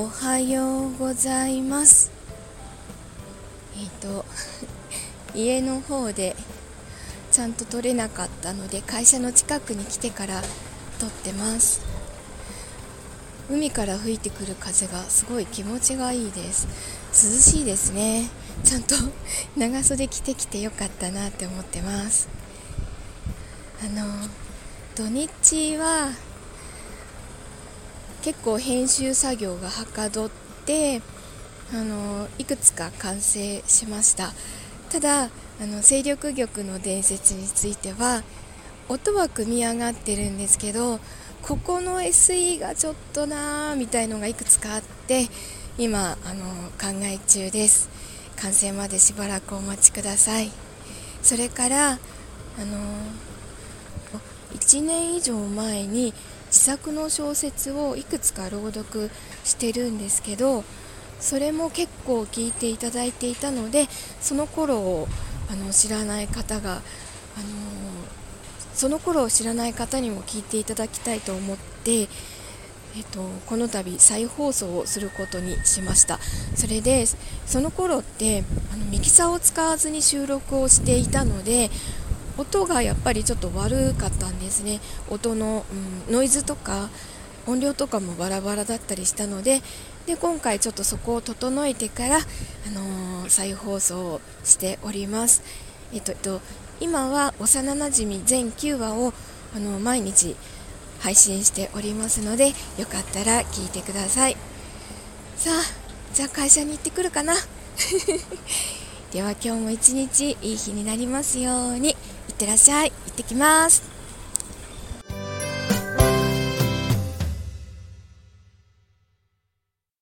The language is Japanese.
おはようございます。えっ、と 家の方でちゃんと撮れなかったので会社の近くに来てから撮ってます。海から吹いてくる風がすごい気持ちがいいです。涼しいですね。ちゃんと 長袖着てきてよかったなって思ってます。あの土日は結構編集作業がはかどってあのいくつか完成しました。ただあの勢力玉の伝説については音は組み上がってるんですけどここの SE がちょっとなーみたいのがいくつかあって今あの考え中です。完成までしばらくお待ちください。それからあの1年以上前に自作の小説をいくつか朗読してるんですけどそれも結構聞いていただいていたのでその頃をあの知らない方が、あのその頃を知らない方にも聞いていただきたいと思って、えっと、この度再放送をすることにしました。それでその頃ってあのミキサーを使わずに収録をしていたので音がやっぱりちょっと悪かったんですね。音の、うん、ノイズとか音量とかもバラバラだったりしたのでで今回ちょっとそこを整えてから、あのー、再放送をしております、えっと、えっと、今は幼なじみ全9話を、あのー、毎日配信しておりますのでよかったら聞いてください。さあじゃあ会社に行ってくるかな。では今日も一日いい日になりますように。ってらっしゃい。行ってきます。